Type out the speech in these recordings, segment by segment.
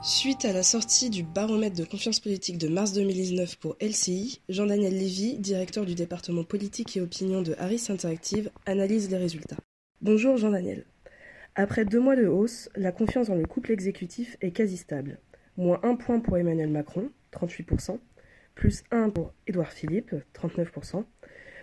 Suite à la sortie du baromètre de confiance politique de mars 2019 pour LCI, Jean-Daniel Lévy, directeur du département politique et opinion de Harris Interactive, analyse les résultats. Bonjour Jean-Daniel. Après deux mois de hausse, la confiance dans le couple exécutif est quasi stable. Moins un point pour Emmanuel Macron, 38%, plus un pour Édouard Philippe, 39%.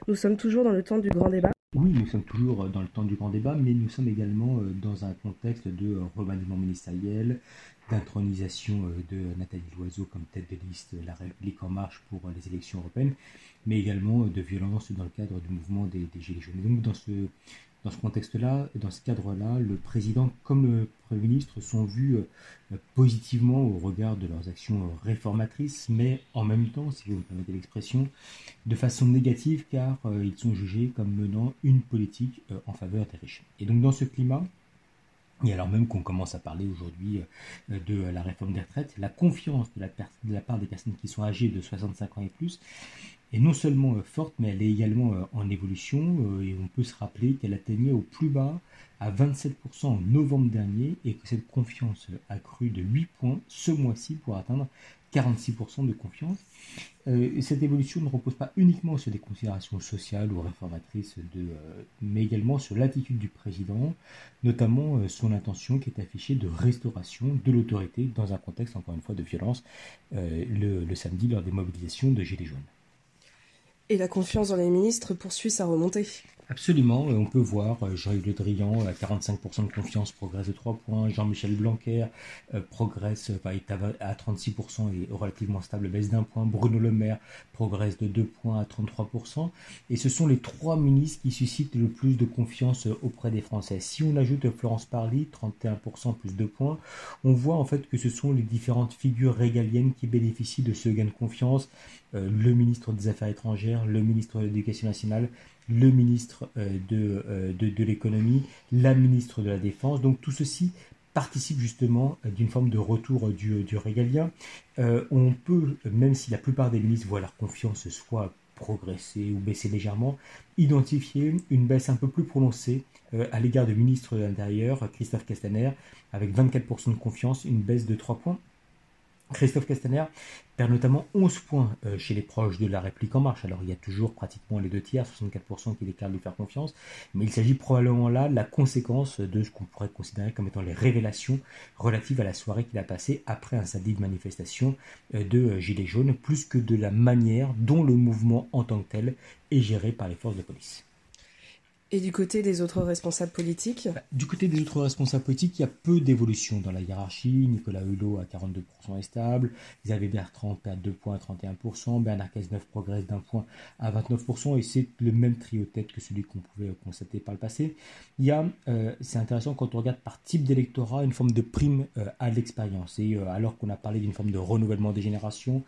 Nous sommes toujours dans le temps du grand débat oui, nous sommes toujours dans le temps du grand débat, mais nous sommes également euh, dans un contexte de remaniement ministériel, d'intronisation euh, de Nathalie Loiseau comme tête de liste La République en marche pour euh, les élections européennes, mais également de violence dans le cadre du mouvement des, Gilets jaunes. donc dans ce, dans ce contexte-là, dans ce cadre-là, le président comme le Premier ministre sont vus positivement au regard de leurs actions réformatrices, mais en même temps, si vous me permettez l'expression, de façon négative car ils sont jugés comme menant une politique en faveur des riches. Et donc dans ce climat, et alors même qu'on commence à parler aujourd'hui de la réforme des retraites, la confiance de la, part des personnes qui sont âgées de 65 ans et plus est non seulement forte, mais elle est également en évolution. Et on peut se rappeler qu'elle atteignait au plus bas à 27% en novembre dernier et que cette confiance a cru de 8 points ce mois-ci pour atteindre 46% de confiance. Euh, cette évolution ne repose pas uniquement sur des considérations sociales ou réformatrices, euh, mais également sur l'attitude du président, notamment euh, son intention qui est affichée de restauration de l'autorité dans un contexte, encore une fois, de violence, le, le samedi lors des mobilisations de Gilets jaunes. Et la confiance dans les ministres poursuit sa remontée. Absolument, on peut voir euh, Jean-Yves Le Drian à 45% de confiance, progresse de 3 points. Jean-Michel Blanquer euh, progresse, est à 36% et relativement stable, baisse d'un point. Bruno Le Maire progresse de 2 points à 33%. Et ce sont les trois ministres qui suscitent le plus de confiance euh, auprès des Français. Si on ajoute Florence Parly, 31% plus 2 points, on voit en fait que ce sont les différentes figures régaliennes qui bénéficient de ce gain de confiance. Le ministre des Affaires étrangères, le ministre de l'Éducation nationale, le ministre euh, euh, de, l'économie, la ministre de la défense. Donc tout ceci participe justement euh, d'une forme de retour du, du régalien. on peut, même si la plupart des ministres voient leur confiance soit progresser ou baisser légèrement, identifier une baisse un peu plus prononcée à l'égard du ministre de l'Intérieur, Christophe Castaner, avec 24% de confiance, une baisse de 3 points. Christophe Castaner perd notamment 11 points euh, chez les proches de la réplique en marche. Alors il y a toujours pratiquement les deux tiers, 64% qui déclarent lui faire confiance, mais il s'agit probablement là de la conséquence de ce qu'on pourrait considérer comme étant les révélations relatives à la soirée qu'il a passée après un samedi de manifestation euh, de euh, Gilets jaunes, plus que de la manière dont le mouvement en tant que tel est géré par les forces de police. Et du côté des autres responsables politiques bah, Du côté des autres responsables politiques, il y a peu d'évolution dans la hiérarchie. Nicolas Hulot à 42% est stable, Xavier Bertrand perd 2 points à 31%, Bernard Cazeneuve progresse d'un point à 29%, et c'est le même trio tête que celui qu'on pouvait constater par le passé. Il y a, euh, c'est intéressant quand on regarde par type d'électorat, une forme de prime euh, à l'expérience. Et euh, alors qu'on a parlé d'une forme de renouvellement des générations,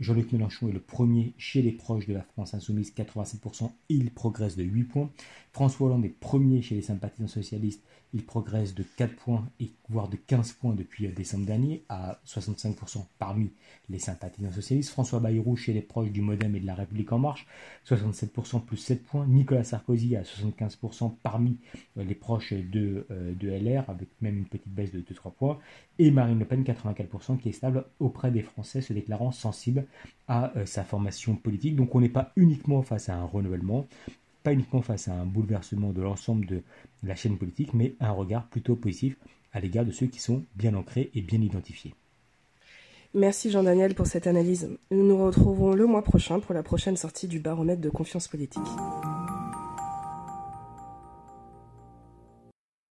Jean-Luc Mélenchon est le premier chez les proches de la France insoumise, 87%, il progresse de 8 points. François Hollande est premier chez les sympathisants socialistes, il progresse de 4 points et voire de 15 points depuis euh, décembre dernier à 65% parmi les sympathisants socialistes. François Bayrou chez les proches du Modem et de la République en marche, 67% plus 7 points. Nicolas Sarkozy à 75% parmi euh, les proches de, euh, de LR avec même une petite baisse de 2-3 points. Et Marine Le Pen 84% qui est stable auprès des Français se déclarant sensible à sa formation politique. Donc on n'est pas uniquement face à un renouvellement, pas uniquement face à un bouleversement de l'ensemble de la chaîne politique, mais un regard plutôt positif à l'égard de ceux qui sont bien ancrés et bien identifiés. Merci Jean-Daniel pour cette analyse. Nous nous retrouverons le mois prochain pour la prochaine sortie du baromètre de confiance politique.